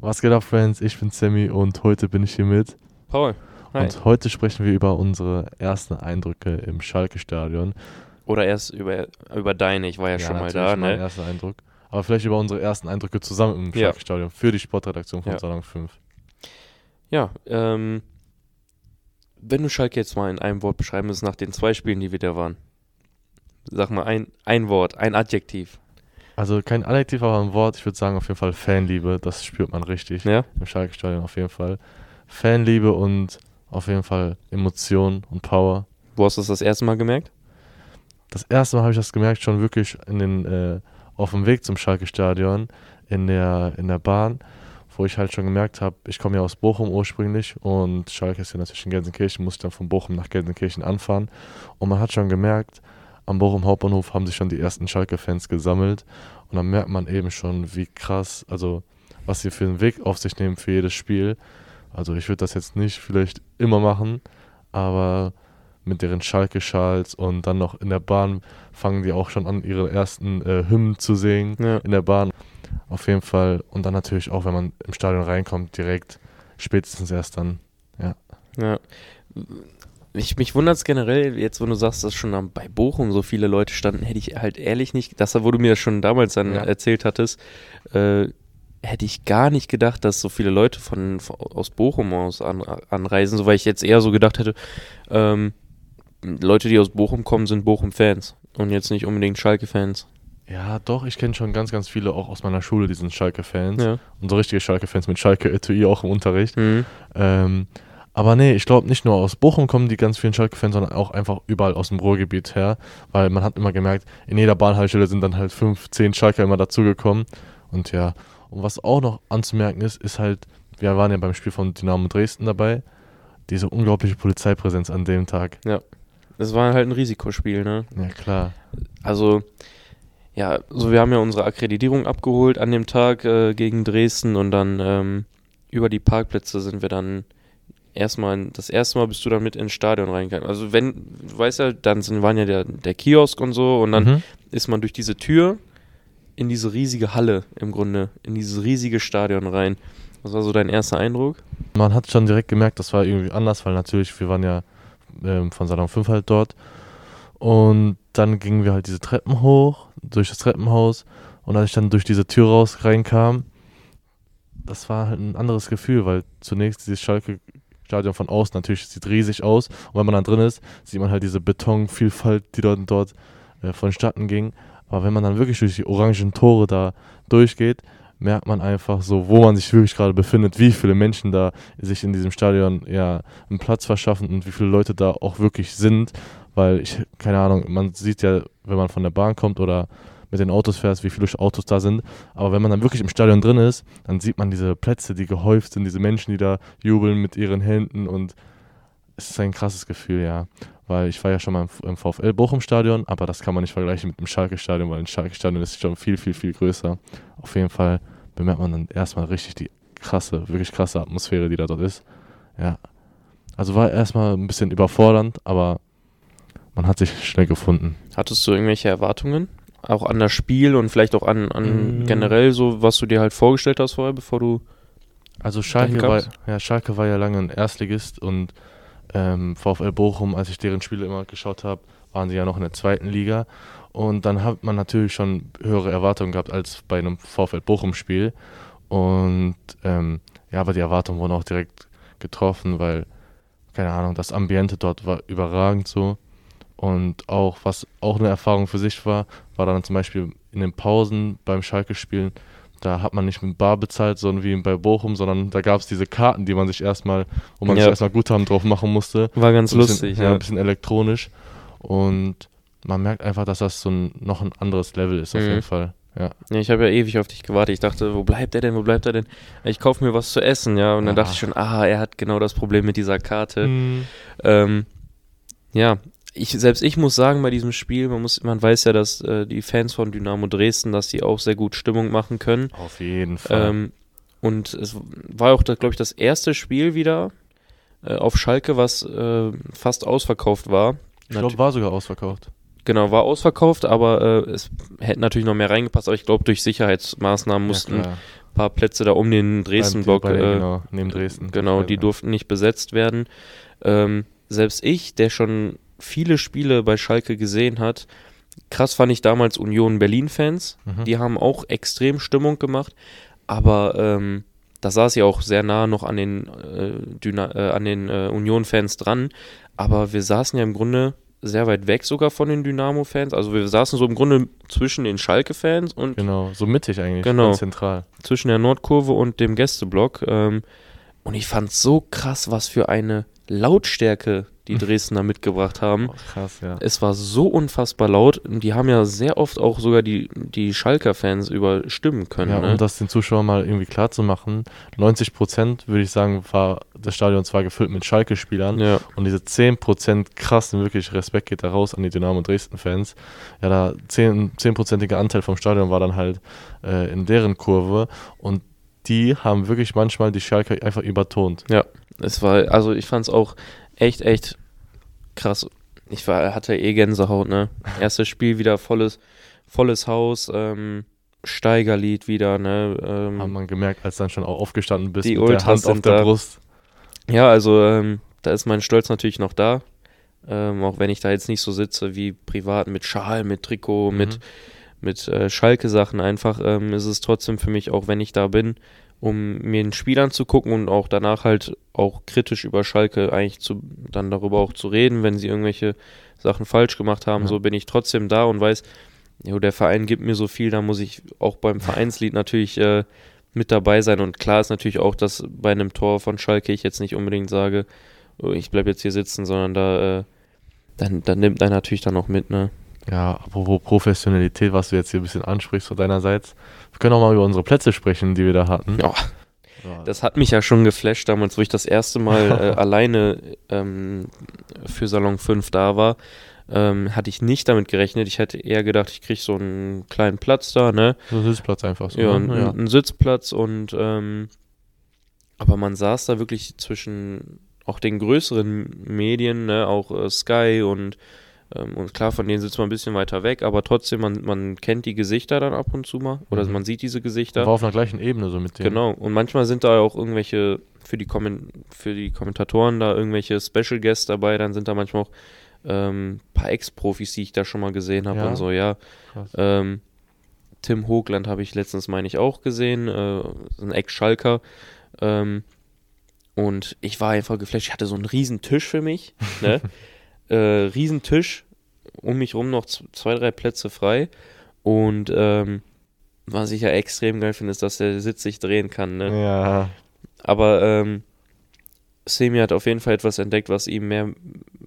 Was geht ab, Friends? Ich bin Sammy und heute bin ich hier mit. Paul. Hi. Und heute sprechen wir über unsere ersten Eindrücke im Schalke-Stadion. Oder erst über, über deine, ich war ja, schon mal da, mein ne? erster Eindruck. Aber vielleicht über unsere ersten Eindrücke zusammen im Ja. Schalke-Stadion für die Sportredaktion von Ja. Salon 5. Ja, ähm, wenn du Schalke jetzt mal in einem Wort beschreiben müsstest nach den zwei Spielen, die wir da waren. Sag mal ein, ein Wort, ein Adjektiv. Also kein Adjektiv, aber ein Wort. Ich würde sagen auf jeden Fall Fanliebe. Das spürt man richtig Ja? im Schalke-Stadion auf jeden Fall. Fanliebe und auf jeden Fall Emotion und Power. Wo hast du das das erste Mal gemerkt? Das erste Mal habe ich das gemerkt, schon wirklich in den, äh, auf dem Weg zum Schalke-Stadion, in der, in der Bahn, wo ich halt schon gemerkt habe, ich komme ja aus Bochum ursprünglich und Schalke ist ja natürlich in Gelsenkirchen, muss ich dann von Bochum nach Gelsenkirchen anfahren. Und man hat schon gemerkt, am Bochum Hauptbahnhof haben sich schon die ersten Schalke-Fans gesammelt und dann merkt man eben schon, wie krass, also was sie für einen Weg auf sich nehmen für jedes Spiel. Also ich würde das jetzt nicht vielleicht immer machen, aber mit deren Schalke-Schals und dann noch in der Bahn fangen die auch schon an, ihre ersten äh, Hymnen zu singen Ja. in der Bahn. Auf jeden Fall. Und dann natürlich auch, wenn man im Stadion reinkommt, direkt spätestens erst dann. Ja. Ich, mich wundert es generell, jetzt, wenn du sagst, dass schon am- bei Bochum so viele Leute standen, hätte ich halt ehrlich nicht, das, wo du mir schon damals dann Ja. erzählt hattest, äh, hätte ich gar nicht gedacht, dass so viele Leute von, von aus Bochum aus an, anreisen, so weil ich jetzt eher so gedacht hätte, ähm, Leute, die aus Bochum kommen, sind Bochum-Fans und jetzt nicht unbedingt Schalke-Fans. Ja, doch, ich kenne schon ganz, ganz viele auch aus meiner Schule, die sind Schalke-Fans. Ja. Und so richtige Schalke-Fans mit Schalke-Etui auch im Unterricht. Mhm. Ähm, aber nee, ich glaube nicht nur aus Bochum kommen die ganz vielen Schalke-Fans, sondern auch einfach überall aus dem Ruhrgebiet her. Weil man hat immer gemerkt, in jeder Bahnhaltestelle sind dann halt fünf, zehn Schalker immer dazugekommen. Und ja, und was auch noch anzumerken ist, ist halt, wir waren ja beim Spiel von Dynamo Dresden dabei, diese unglaubliche Polizeipräsenz an dem Tag. Das war halt ein Risikospiel, ne? Ja, klar. Also, ja, so wir haben ja unsere Akkreditierung abgeholt an dem Tag äh, gegen Dresden und dann ähm, über die Parkplätze sind wir dann erstmal, das erste Mal bist du dann mit ins Stadion reingegangen. Also wenn, du weißt ja, dann sind, waren ja der, der Kiosk und so und dann Mhm. ist man durch diese Tür in diese riesige Halle im Grunde, in dieses riesige Stadion rein. Was war so dein erster Eindruck? Man hat schon direkt gemerkt, das war irgendwie anders, weil natürlich, wir waren ja ähm, von Salon 5 halt dort. Und dann gingen wir halt diese Treppen hoch, durch das Treppenhaus. Und als ich dann durch diese Tür raus reinkam, das war halt ein anderes Gefühl, weil zunächst dieses Schalke-Stadion von außen natürlich sieht riesig aus. Und wenn man dann drin ist, sieht man halt diese Betonvielfalt, die dort, dort äh, vonstatten ging. Aber wenn man dann wirklich durch die orangen Tore da durchgeht, merkt man einfach so, wo man sich wirklich gerade befindet, wie viele Menschen da sich in diesem Stadion ja einen Platz verschaffen und wie viele Leute da auch wirklich sind, weil ich, keine Ahnung, man sieht ja, wenn man von der Bahn kommt oder mit den Autos fährt, wie viele Autos da sind, aber wenn man dann wirklich im Stadion drin ist, dann sieht man diese Plätze, die gehäuft sind, diese Menschen, die da jubeln mit ihren Händen und es ist ein krasses Gefühl, ja. Weil ich war ja schon mal im, VfL Bochum Stadion, aber das kann man nicht vergleichen mit dem Schalke Stadion, weil ein Schalke Stadion ist schon viel, viel, viel größer. Auf jeden Fall bemerkt man dann erstmal richtig die krasse, wirklich krasse Atmosphäre, die da dort ist. Ja. Also war erstmal ein bisschen überfordernd, aber man hat sich schnell gefunden. Hattest du irgendwelche Erwartungen? Auch an das Spiel und vielleicht auch an, an Mm. generell so, was du dir halt vorgestellt hast vorher, bevor du. Also Schalke war, ja, Schalke war ja lange ein Erstligist und ähm, VfL Bochum, als ich deren Spiele immer geschaut habe, waren sie ja noch in der zweiten Liga. Und dann hat man natürlich schon höhere Erwartungen gehabt als bei einem VfL Bochum-Spiel. Und ähm, ja, aber die Erwartungen wurden auch direkt getroffen, weil, keine Ahnung, das Ambiente dort war überragend so. Und auch, was auch eine Erfahrung für sich war, war dann zum Beispiel in den Pausen beim Schalke-Spielen, da hat man nicht mit Bar bezahlt, sondern wie bei Bochum, sondern da gab es diese Karten, die man sich erstmal, wo man Ja. sich erstmal Guthaben drauf machen musste. War ganz bisschen, lustig, ja. ja. Ein bisschen elektronisch. Und man merkt einfach, dass das so ein, noch ein anderes Level ist, auf Mhm. jeden Fall. Ja. Ja, ich habe ja ewig auf dich gewartet. Ich dachte, wo bleibt er denn? Wo bleibt er denn? Ich kaufe mir was zu essen, ja. Und dann Ja. dachte ich schon, ah, er hat genau das Problem mit dieser Karte. Ähm, ja, ich, selbst ich muss sagen, bei diesem Spiel, man, muss, man weiß ja, dass äh, die Fans von Dynamo Dresden, dass die auch sehr gut Stimmung machen können. Auf jeden Fall. Ähm, und es war auch, glaube ich, das erste Spiel wieder äh, auf Schalke, was äh, fast ausverkauft war. ich glaube, war sogar ausverkauft. Genau, war ausverkauft, aber äh, es hätte natürlich noch mehr reingepasst, aber ich glaube, durch Sicherheitsmaßnahmen mussten ja, klar. paar Plätze da um den Dresden-Block. Äh, genau, neben Dresden. Genau, die durften nicht besetzt werden. Ähm, selbst ich, der schon viele Spiele bei Schalke gesehen hat, krass fand ich damals Union Berlin-Fans. Mhm. Die haben auch extrem Stimmung gemacht, aber ähm, da saß ich auch sehr nah noch an den, äh, äh, an den äh, Union-Fans dran. Aber wir saßen ja im Grunde sehr weit weg sogar von den Dynamo-Fans. Also wir saßen so im Grunde zwischen den Schalke-Fans und Genau, so mittig eigentlich, Genau. zentral. zwischen der Nordkurve und dem Gästeblock. Ähm, und ich fand so krass, was für eine Lautstärke die Dresdner mitgebracht haben. Oh, krass, ja. Es war so unfassbar laut. Und Die haben ja sehr oft auch sogar die, die Schalker-Fans überstimmen können. Ja, ne? um das den Zuschauern mal irgendwie klar zu machen, 90 Prozent, würde ich sagen, war das Stadion zwar gefüllt mit Schalke-Spielern ja. und diese 10 Prozent krassen, wirklich Respekt geht da raus an die Dynamo Dresden-Fans. Ja, da 10 10-prozentiger Anteil vom Stadion war dann halt äh, in deren Kurve und die haben wirklich manchmal die Schalke einfach übertont. Es war, also ich fand es auch echt, echt krass. Ich war, hatte eh Gänsehaut, ne? Erstes Spiel wieder volles, volles Haus, ähm, Steigerlied wieder, ne? Ähm, Haben man gemerkt, als dann schon auch aufgestanden bist Die mit der Ultras Hand auf der da. Brust. Ja, also ähm, da ist mein Stolz natürlich noch da. Ähm, auch wenn ich da jetzt nicht so sitze wie privat mit Schal, mit Trikot, Mhm. mit, mit äh, Schalke-Sachen. Einfach ähm, ist es trotzdem für mich, auch wenn ich da bin, um mir ein Spiel anzugucken und auch danach halt auch kritisch über Schalke eigentlich zu, dann darüber auch zu reden, wenn sie irgendwelche Sachen falsch gemacht haben. Ja. So bin ich trotzdem da und weiß, jo, der Verein gibt mir so viel, da muss ich auch beim Vereinslied natürlich äh, mit dabei sein. Und klar ist natürlich auch, dass bei einem Tor von Schalke ich jetzt nicht unbedingt sage, oh, ich bleibe jetzt hier sitzen, sondern da, äh, dann, dann nimmt er natürlich dann auch mit, ne? Ja, apropos Professionalität, was du jetzt hier ein bisschen ansprichst von deinerseits. Wir können auch mal über unsere Plätze sprechen, die wir da hatten. Ja, Ja, das hat mich ja schon geflasht damals, wo ich das erste Mal äh, alleine ähm, für Salon 5 da war. Ähm, hatte ich nicht damit gerechnet. Ich hätte eher gedacht, ich kriege so einen kleinen Platz da, ne? so ein Sitzplatz einfach so. Ja, ne? ein, ein Sitzplatz und ähm, aber man saß da wirklich zwischen auch den größeren Medien, ne, auch äh, Sky und ähm, und klar, von denen sitzt man ein bisschen weiter weg, aber trotzdem, man, man kennt die Gesichter dann ab und zu mal oder Mhm. man sieht diese War Gesichter. auf einer gleichen Ebene so mit dem. Genau, und manchmal sind da auch irgendwelche, für die, Kommen für die Kommentatoren da irgendwelche Special Guests dabei, dann sind da manchmal auch ähm, paar Ex-Profis, die ich da schon mal gesehen habe Ja? und so, ja. Ähm, Tim Hoogland habe ich letztens, meine ich, auch gesehen, äh, ein Ex-Schalker. Ähm, und ich war einfach geflasht. Ich hatte so einen riesen Tisch für mich, ne? äh, riesen Tisch, um mich rum noch zwei, drei Plätze frei. Und ähm, was ich ja extrem geil finde, ist, dass der Sitz sich drehen kann, ne? Ja, Aber ähm, Semi hat auf jeden Fall etwas entdeckt, was ihm mehr,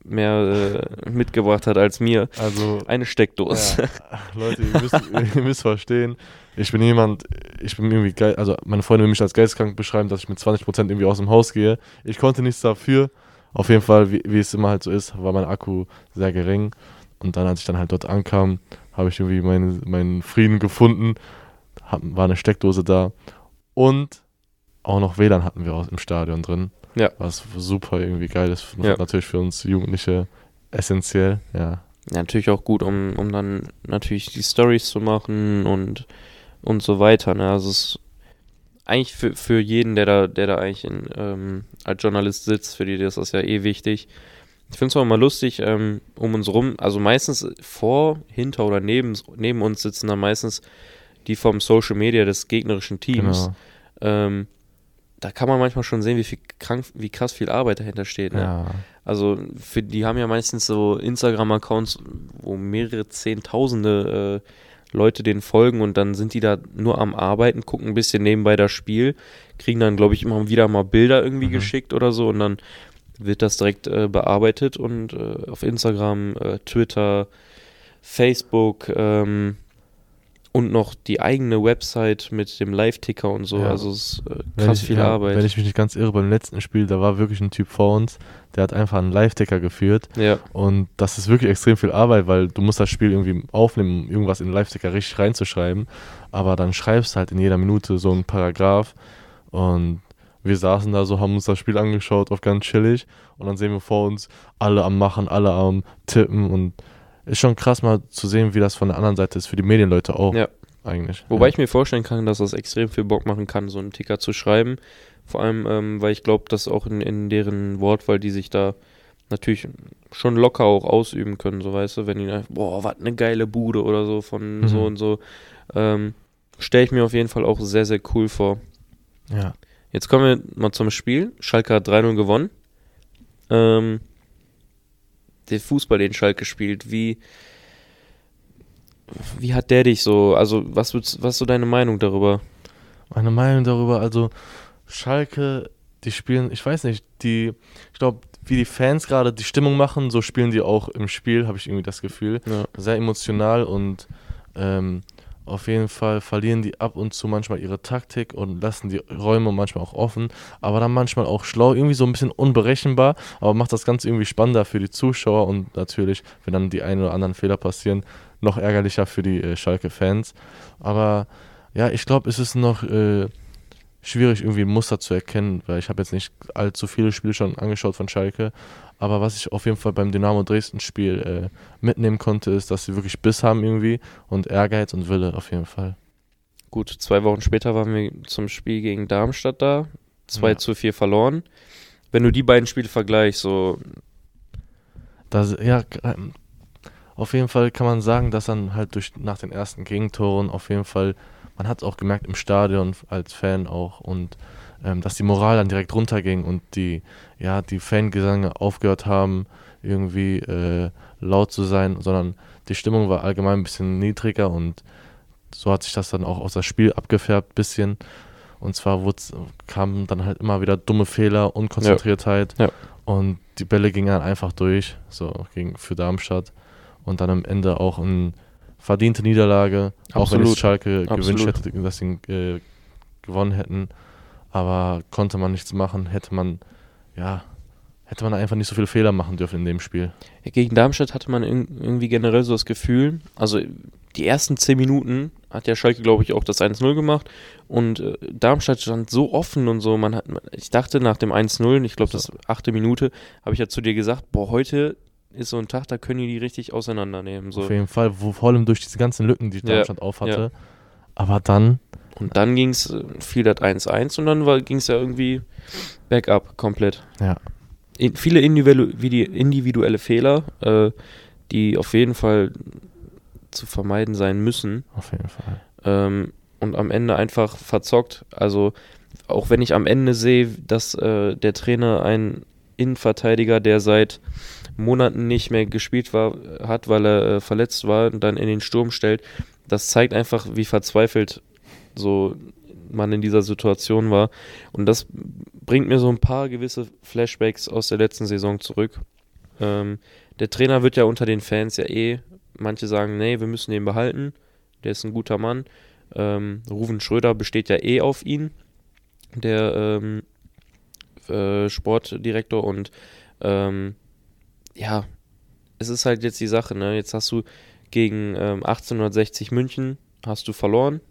mehr äh, mitgebracht hat als mir. also Eine Steckdose. Ja, Leute, ihr müsst, ihr müsst verstehen, ich bin jemand, ich bin irgendwie geil, also meine Freunde will mich als geisteskrank beschreiben, dass ich mit 20% irgendwie aus dem Haus gehe. Ich konnte nichts dafür. Auf jeden Fall, wie, wie es immer halt so ist, war mein Akku sehr gering. Und dann, als ich dann halt dort ankam, habe ich irgendwie meine, meinen Frieden gefunden. Hab, war eine Steckdose da. Und auch noch WLAN hatten wir auch im Stadion drin. Ja. Was super irgendwie geil ist. Ja. Natürlich für uns Jugendliche essentiell. Ja. Ja, natürlich auch gut, um, um dann natürlich die Stories zu machen und, und so weiter. Ne? Also es eigentlich für, für jeden, der da, der da eigentlich in, ähm, als Journalist sitzt, für die ist das ja eh wichtig. Ich finde es auch immer lustig, ähm, um uns rum, also meistens vor, hinter oder neben, neben uns sitzen dann meistens die vom Social Media des gegnerischen Teams. Genau. Ähm, da kann man manchmal schon sehen, wie viel krank, wie krass viel Arbeit dahinter steht. Ne? Ja. Also für die haben ja meistens so Instagram-Accounts, wo mehrere Zehntausende äh, Leute denen folgen und dann sind die da nur am Arbeiten, gucken ein bisschen nebenbei das Spiel, kriegen dann, glaube ich, immer wieder mal Bilder irgendwie Mhm. geschickt oder so und dann wird das direkt äh, bearbeitet und äh, auf Instagram, äh, Twitter, Facebook ähm, und noch die eigene Website mit dem Live-Ticker und so. Ja. Also es ist äh, krass ich, viel ja, Arbeit. Wenn ich mich nicht ganz irre, beim letzten Spiel, da war wirklich ein Typ vor uns, der hat einfach einen Live-Ticker geführt. ja, Und das ist wirklich extrem viel Arbeit, weil du musst das Spiel irgendwie aufnehmen, um irgendwas in den Live-Ticker richtig reinzuschreiben. Aber dann schreibst du halt in jeder Minute so einen Paragraph. Und wir saßen da so, haben uns das Spiel angeschaut, auf ganz chillig. Und dann sehen wir vor uns alle am Machen, alle am Tippen. Und ist schon krass mal zu sehen, wie das von der anderen Seite ist, für die Medienleute auch. Ja. eigentlich. Wobei ja. ich mir vorstellen kann, dass das extrem viel Bock machen kann, so einen Ticker zu schreiben. Vor allem, ähm, weil ich glaube, dass auch in, in deren Wortwahl, die sich da natürlich schon locker auch ausüben können, so weißt du, wenn die da, boah, was eine geile Bude oder so von Mhm. so und so, ähm, stelle ich mir auf jeden Fall auch sehr, sehr cool vor. Ja. Jetzt kommen wir mal zum Spiel. Schalke hat 3-0 gewonnen. Ähm, der Fußball, den Schalke spielt, wie, wie hat der dich so, also was, was ist so deine Meinung darüber? Meine Meinung darüber, also Schalke, die spielen, ich weiß nicht, die, ich glaube, wie die Fans gerade die Stimmung machen, so spielen die auch im Spiel, habe ich irgendwie das Gefühl. Ja. Sehr emotional und ähm, auf jeden Fall verlieren die ab und zu manchmal ihre Taktik und lassen die Räume manchmal auch offen, aber dann manchmal auch schlau, irgendwie so ein bisschen unberechenbar, aber macht das Ganze irgendwie spannender für die Zuschauer und natürlich, wenn dann die ein oder anderen Fehler passieren, noch ärgerlicher für die äh, Schalke-Fans. Aber ja, ich glaube, es ist noch äh, schwierig, irgendwie ein Muster zu erkennen, weil ich habe jetzt nicht allzu viele Spiele schon angeschaut von Schalke. Aber was ich auf jeden Fall beim Dynamo Dresden-Spiel äh, mitnehmen konnte, ist, dass sie wirklich Biss haben irgendwie und Ehrgeiz und Wille auf jeden Fall. Gut, zwei Wochen später waren wir zum Spiel gegen Darmstadt da. 2 Ja. zu 4 verloren. Wenn du die beiden Spiele vergleichst, so, Das, ja, ähm, auf jeden Fall kann man sagen, dass dann halt durch nach den ersten Gegentoren auf jeden Fall, man hat es auch gemerkt im Stadion als Fan auch und ähm, dass die Moral dann direkt runterging und die, ja, die Fangesänge aufgehört haben, irgendwie äh, laut zu sein, sondern die Stimmung war allgemein ein bisschen niedriger und so hat sich das dann auch aus das Spiel abgefärbt, bisschen. Und zwar kamen dann halt immer wieder dumme Fehler, Unkonzentriertheit Ja. und die Bälle gingen dann einfach durch, so gegen, für Darmstadt. Und dann am Ende auch eine verdiente Niederlage, auch wenn Absolut. es Schalke Absolut. gewünscht hätte, dass sie äh, gewonnen hätten. Aber konnte man nichts machen, hätte man, ja, hätte man einfach nicht so viele Fehler machen dürfen in dem Spiel. gegen Darmstadt hatte man irg- irgendwie generell so das Gefühl, also die ersten 10 Minuten hat ja Schalke, glaube ich, auch das 1-0 gemacht und äh, Darmstadt stand so offen und so, man hat, ich dachte nach dem 1-0, ich glaube, das achte Minute, habe ich ja zu dir gesagt, boah, heute ist so ein Tag, da können die die richtig auseinandernehmen, so. Auf jeden Fall, wo, vor allem durch diese ganzen Lücken, die Ja, Darmstadt aufhatte. Aber dann, Und dann ging's, äh, fiel das 1-1 und dann ging es ja irgendwie bergab komplett. ja, In, viele individuelle, individuelle Fehler, äh, die auf jeden Fall zu vermeiden sein müssen. auf jeden Fall. Ähm, und am Ende einfach verzockt. Also auch wenn ich am Ende sehe, dass äh, der Trainer einen Innenverteidiger, der seit Monaten nicht mehr gespielt war, hat, weil er äh, verletzt war und dann in den Sturm stellt, das zeigt einfach, wie verzweifelt so man in dieser Situation war. Und das bringt mir so ein paar gewisse Flashbacks aus der letzten Saison zurück. Ähm, der Trainer wird ja unter den Fans ja eh, manche sagen, nee, wir müssen den behalten, der ist ein guter Mann. Ähm, Ruven Schröder besteht ja eh auf ihn, der ähm, äh, Sportdirektor und ähm, ja, es ist halt jetzt die Sache, ne? Jetzt hast du gegen ähm, 1860 München hast du verloren.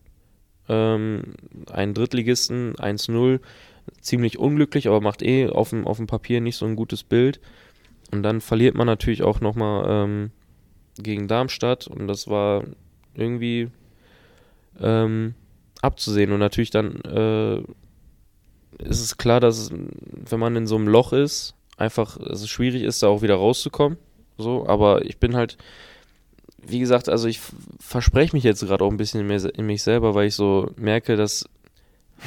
Ähm, einen Drittligisten 1-0, ziemlich unglücklich, aber macht eh auf dem, auf dem Papier nicht so ein gutes Bild. Und dann verliert man natürlich auch nochmal ähm, gegen Darmstadt und das war irgendwie ähm, abzusehen. Und natürlich dann äh, ist es klar, dass wenn man in so einem Loch ist, einfach es schwierig ist, da auch wieder rauszukommen. So, aber ich bin halt, wie gesagt, also ich verspreche mich jetzt gerade auch ein bisschen in, mir, in mich selber, weil ich so merke, dass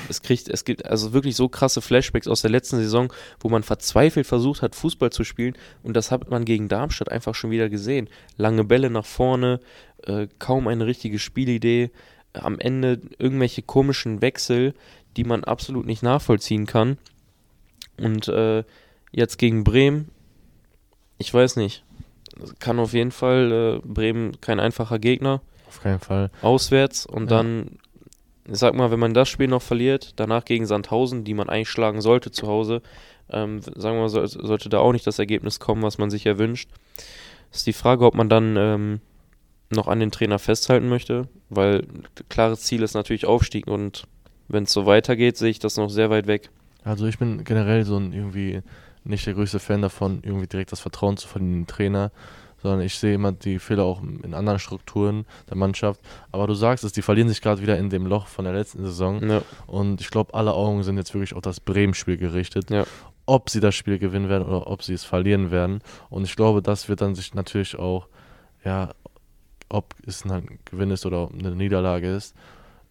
es kriegt, es gibt also wirklich so krasse Flashbacks aus der letzten Saison, wo man verzweifelt versucht hat, Fußball zu spielen und das hat man gegen Darmstadt einfach schon wieder gesehen. Lange Bälle nach vorne, äh, kaum eine richtige Spielidee, am Ende irgendwelche komischen Wechsel, die man absolut nicht nachvollziehen kann. Und äh, jetzt gegen Bremen, ich weiß nicht, kann auf jeden Fall äh, Bremen kein einfacher Gegner Auf keinen Fall. auswärts und Ja. dann, ich sag mal, wenn man das Spiel noch verliert, danach gegen Sandhausen, die man eigentlich schlagen sollte zu Hause, ähm, sagen wir mal, soll, sollte da auch nicht das Ergebnis kommen, was man sich erwünscht. Ist die Frage, ob man dann ähm, noch an den Trainer festhalten möchte, weil klares Ziel ist natürlich Aufstieg und wenn es so weitergeht, sehe ich das noch sehr weit weg. Also ich bin generell so ein irgendwie nicht der größte Fan davon, irgendwie direkt das Vertrauen zu verlieren in den Trainer, sondern ich sehe immer die Fehler auch in anderen Strukturen der Mannschaft. Aber du sagst es, die verlieren sich gerade wieder in dem Loch von der letzten Saison. Ja. Und ich glaube, alle Augen sind jetzt wirklich auf das Bremen-Spiel gerichtet. Ja. Ob sie das Spiel gewinnen werden oder ob sie es verlieren werden. Und ich glaube, das wird dann sich natürlich auch, ja, ob es ein Gewinn ist oder eine Niederlage ist,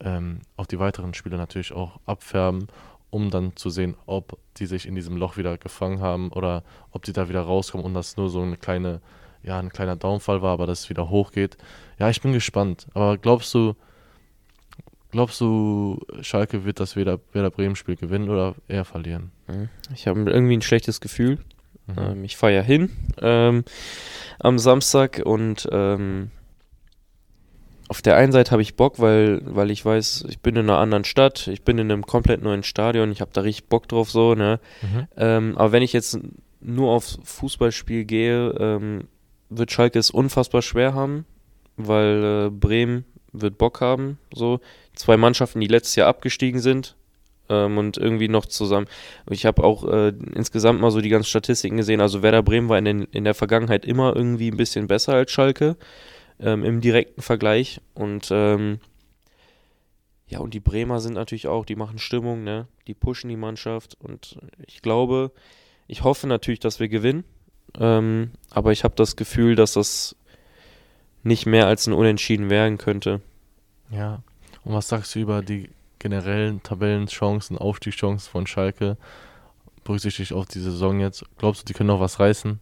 ähm, auf die weiteren Spiele natürlich auch abfärben, um dann zu sehen, ob die sich in diesem Loch wieder gefangen haben oder ob die da wieder rauskommen und das nur so eine kleine, ja, ein kleiner Downfall war, aber dass es wieder hochgeht. Ja, ich bin gespannt. Aber glaubst du, glaubst du, Schalke wird das Werder, Werder Bremen-Spiel gewinnen oder eher verlieren? Ich habe irgendwie ein schlechtes Gefühl. Mhm. Ähm, ich fahre ja hin ähm, am Samstag und ähm, auf der einen Seite habe ich Bock, weil, weil ich weiß, ich bin in einer anderen Stadt, ich bin in einem komplett neuen Stadion, ich habe da richtig Bock drauf so, ne? Mhm. Ähm, aber wenn ich jetzt nur aufs Fußballspiel gehe, ähm, wird Schalke es unfassbar schwer haben, weil äh, Bremen wird Bock haben, so. Zwei Mannschaften, die letztes Jahr abgestiegen sind ähm, und irgendwie noch zusammen. Ich habe auch äh, insgesamt mal so die ganzen Statistiken gesehen. Also Werder Bremen war in, den, in der Vergangenheit immer irgendwie ein bisschen besser als Schalke ähm, im direkten Vergleich. Und ähm, ja, und die Bremer sind natürlich auch, die machen Stimmung, ne? Die pushen die Mannschaft. Und ich glaube, ich hoffe natürlich, dass wir gewinnen. Ähm, aber ich habe das Gefühl, dass das nicht mehr als ein Unentschieden werden könnte. Ja. Und was sagst du über die generellen Tabellenchancen, Aufstiegschancen von Schalke? Berücksichtigt auf die Saison jetzt. Glaubst du, die können noch was reißen?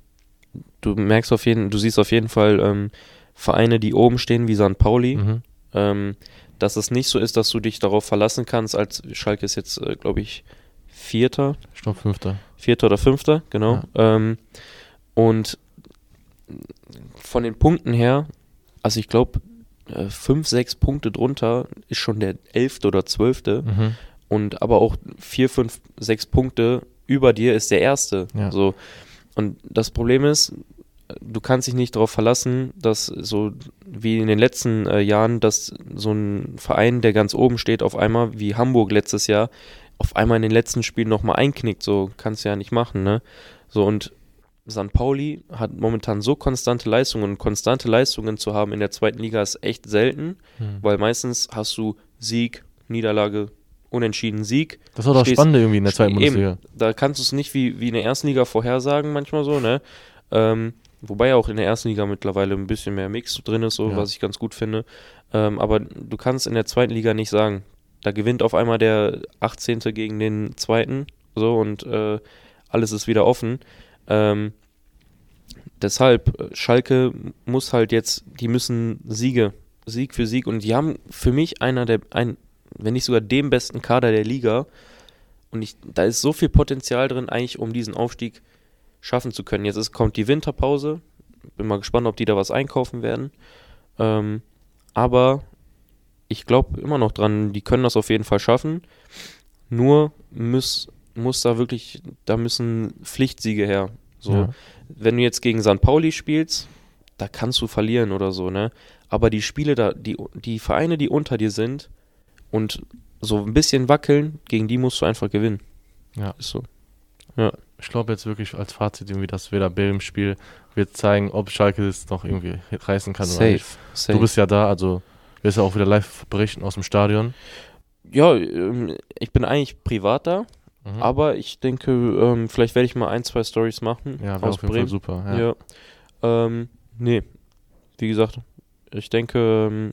Du merkst auf jeden, du siehst auf jeden Fall ähm, Vereine, die oben stehen, wie St. Pauli. Mhm. Ähm, dass es nicht so ist, dass du dich darauf verlassen kannst, als Schalke ist jetzt, äh, glaube ich, Vierter, Ich glaube, Fünfter. Vierter oder Fünfter, genau. Ähm, und von den Punkten her, also ich glaube, äh, fünf, sechs Punkte drunter ist schon der elfte oder zwölfte. Mhm. Und aber auch vier, fünf, sechs Punkte über dir ist der erste. Ja. So. Und das Problem ist, du kannst dich nicht darauf verlassen, dass so wie in den letzten äh, Jahren, dass so ein Verein, der ganz oben steht, auf einmal, wie Hamburg letztes Jahr, auf einmal in den letzten Spielen nochmal einknickt. So kannst du ja nicht machen, ne? So und St. Pauli hat momentan so konstante Leistungen und konstante Leistungen zu haben in der zweiten Liga ist echt selten, Mhm. weil meistens hast du Sieg, Niederlage, Unentschieden, Sieg. Das war doch spannend irgendwie in der zweiten Eben. Bundesliga. Da kannst du es nicht wie, wie in der ersten Liga vorhersagen, manchmal so, ne? Ähm, wobei ja auch in der ersten Liga mittlerweile ein bisschen mehr Mix drin ist, so, Ja. was ich ganz gut finde. Ähm, aber du kannst in der zweiten Liga nicht sagen, da gewinnt auf einmal der 18. gegen den zweiten, so, und äh, alles ist wieder offen. Ähm, deshalb, äh, Schalke muss halt jetzt, die müssen Siege, Sieg für Sieg, und die haben für mich einer der, ein, wenn nicht sogar den besten Kader der Liga. Und ich, da ist so viel Potenzial drin, eigentlich, um diesen Aufstieg schaffen zu können. Jetzt ist, kommt die Winterpause. Bin mal gespannt, ob die da was einkaufen werden. Ähm, aber ich glaube immer noch dran, die können das auf jeden Fall schaffen. Nur muss, muss da wirklich, da müssen Pflichtsiege her. So, Ja. wenn du jetzt gegen St. Pauli spielst, da kannst du verlieren oder so, ne? Aber die Spiele da, die, die Vereine, die unter dir sind und so ein bisschen wackeln, gegen die musst du einfach gewinnen. Ja. Ist so. Ich glaube jetzt wirklich als Fazit irgendwie das Werder Bremen-Spiel wird zeigen, ob Schalke es noch irgendwie reißen kann oder nicht. Safe. Du bist ja da, also wirst ja auch wieder live berichten aus dem Stadion. ja, ähm, ich bin eigentlich privat da, Mhm. aber ich denke, ähm, vielleicht werde ich mal ein, zwei Stories machen ja, wäre auf jeden Bremen. Fall super. Ja. Ja. Ähm, nee, wie gesagt, ich denke, ähm,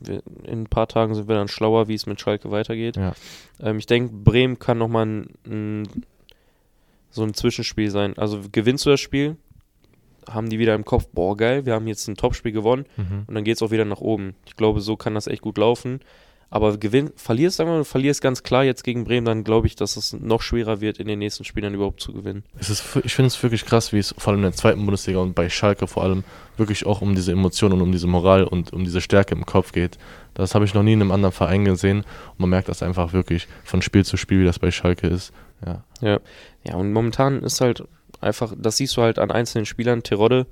wir, in ein paar Tagen sind wir dann schlauer, wie es mit Schalke weitergeht. Ja. Ähm, ich denke, Bremen kann nochmal ein, ein, so ein Zwischenspiel sein. Also gewinnst du das Spiel, haben die wieder im Kopf, boah, geil, wir haben jetzt ein Topspiel gewonnen Mhm. und dann geht es auch wieder nach oben. Ich glaube, so kann das echt gut laufen. Aber gewinn, verlierst, sagen wir mal, du verlierst ganz klar jetzt gegen Bremen, dann glaube ich, dass es noch schwerer wird, in den nächsten Spielen überhaupt zu gewinnen. Es ist, ich finde es wirklich krass, wie es vor allem in der zweiten Bundesliga und bei Schalke vor allem wirklich auch um diese Emotionen und um diese Moral und um diese Stärke im Kopf geht. Das habe ich noch nie in einem anderen Verein gesehen und man merkt das einfach wirklich von Spiel zu Spiel, wie das bei Schalke ist. Ja. Ja, und momentan ist halt einfach, das siehst du halt an einzelnen Spielern. Terodde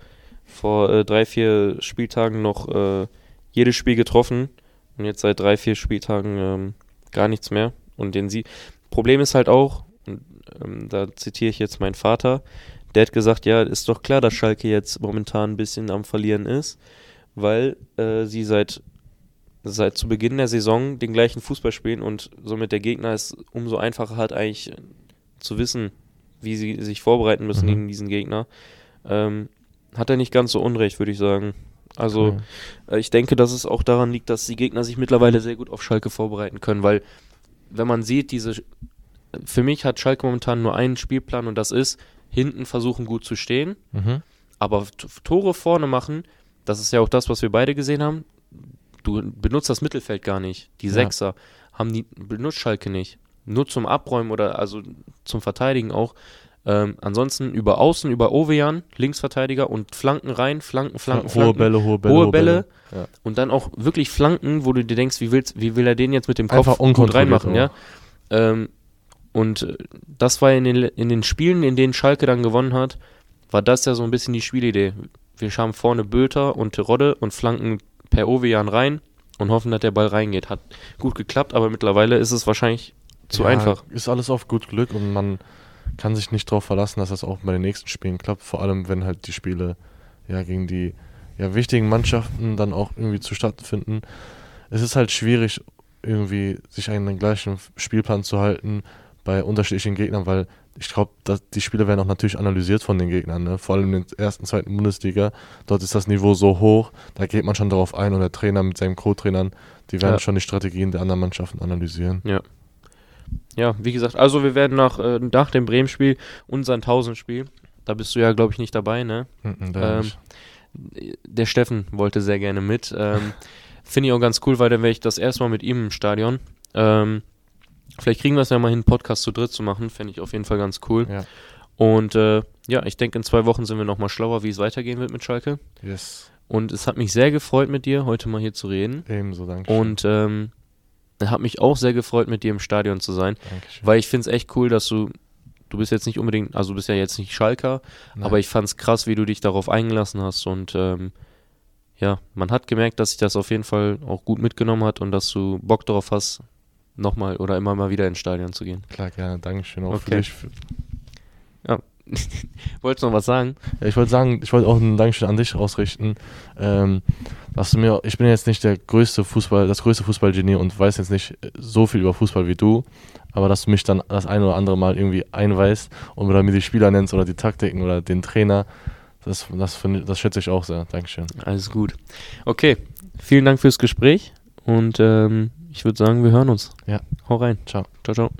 vor äh, drei, vier Spieltagen noch äh, jedes Spiel getroffen und jetzt seit drei, vier Spieltagen ähm, gar nichts mehr. Und den sie. Problem ist halt auch, und ähm, da zitiere ich jetzt meinen Vater, Der hat gesagt, ja, ist doch klar, dass Schalke jetzt momentan ein bisschen am Verlieren ist, weil äh, sie seit, seit zu Beginn der Saison den gleichen Fußball spielen und somit der Gegner es umso einfacher hat, eigentlich zu wissen, wie sie sich vorbereiten müssen Mhm. gegen diesen Gegner. Ähm, hat er nicht ganz so unrecht, würde ich sagen. Also Okay. äh, ich denke, dass es auch daran liegt, dass die Gegner sich mittlerweile sehr gut auf Schalke vorbereiten können, weil wenn man sieht, diese für mich hat Schalke momentan nur einen Spielplan und das ist hinten versuchen gut zu stehen, Mhm. aber Tore vorne machen, das ist ja auch das, was wir beide gesehen haben. Du benutzt das Mittelfeld gar nicht. Die Ja. Sechser haben die benutzt Schalke nicht. Nur zum Abräumen oder also zum Verteidigen auch. Ähm, ansonsten über Außen, über Ovejan, Linksverteidiger und Flanken rein, Flanken, Flanken, hohe Flanken. Bälle, hohe Bälle. Hohe Bälle. Ja. Und dann auch wirklich Flanken, wo du dir denkst, wie, willst, wie will er den jetzt mit dem Kopf gut reinmachen, ja? Ähm, und äh, das war in den, in den Spielen, in denen Schalke dann gewonnen hat, war das ja so ein bisschen die Spielidee. Wir haben vorne Böter und Terodde und flanken per Ovejan rein und hoffen, dass der Ball reingeht. Hat gut geklappt, aber mittlerweile ist es wahrscheinlich zu Ja, einfach. Ist alles auf gut Glück und man kann sich nicht darauf verlassen, dass das auch bei den nächsten Spielen klappt. Vor allem, wenn halt die Spiele ja gegen die ja, wichtigen Mannschaften dann auch irgendwie zustatten finden. Es ist halt schwierig, irgendwie sich an den gleichen Spielplan zu halten bei unterschiedlichen Gegnern, weil ich glaube, die Spiele werden auch natürlich analysiert von den Gegnern, ne? vor allem in der ersten, zweiten Bundesliga. Dort ist das Niveau so hoch, da geht man schon darauf ein und der Trainer mit seinen Co-Trainern, die werden Ja. schon die Strategien der anderen Mannschaften analysieren. Ja, wie gesagt, also wir werden nach, äh, nach dem Bremen-Spiel und Sandhausen-Spiel, da bist du ja, glaube ich, nicht dabei, ne? Mhm, da Ähm. Der Steffen wollte sehr gerne mit. Ähm, Finde ich auch ganz cool, weil dann wäre ich das erste Mal mit ihm im Stadion. Ähm, vielleicht kriegen wir es ja mal hin, einen Podcast zu dritt zu machen. Fände ich auf jeden Fall ganz cool. Ja. Und äh, ja, ich denke, in zwei Wochen sind wir nochmal schlauer, wie es weitergehen wird mit Schalke. Yes. Und es hat mich sehr gefreut, mit dir heute mal hier zu reden. Ebenso, danke. Und ähm, hat mich auch sehr gefreut, mit dir im Stadion zu sein. Dankeschön. Weil ich finde es echt cool, dass du, du bist jetzt nicht unbedingt, also du bist ja jetzt nicht Schalker, Nein. aber ich fand es krass, wie du dich darauf eingelassen hast und ähm, ja, man hat gemerkt, dass sich das auf jeden Fall auch gut mitgenommen hat und dass du Bock darauf hast, nochmal oder immer mal wieder ins Stadion zu gehen. Klar, gerne. Dankeschön auch für Okay. dich. Für, Wolltest du noch was sagen? ja, ich wollte sagen, ich wollte auch ein Dankeschön an dich ausrichten. Ähm, dass du mir, ich bin jetzt nicht der größte Fußball, das größte Fußballgenie und weiß jetzt nicht so viel über Fußball wie du, aber dass du mich dann das ein oder andere Mal irgendwie einweist und oder mir die Spieler nennst oder die Taktiken oder den Trainer, das, das, finde- das schätze ich auch sehr. Dankeschön. Alles gut. Okay, vielen Dank fürs Gespräch und ähm, ich würde sagen, wir hören uns. Ja. Hau rein. Ciao. Ciao, ciao.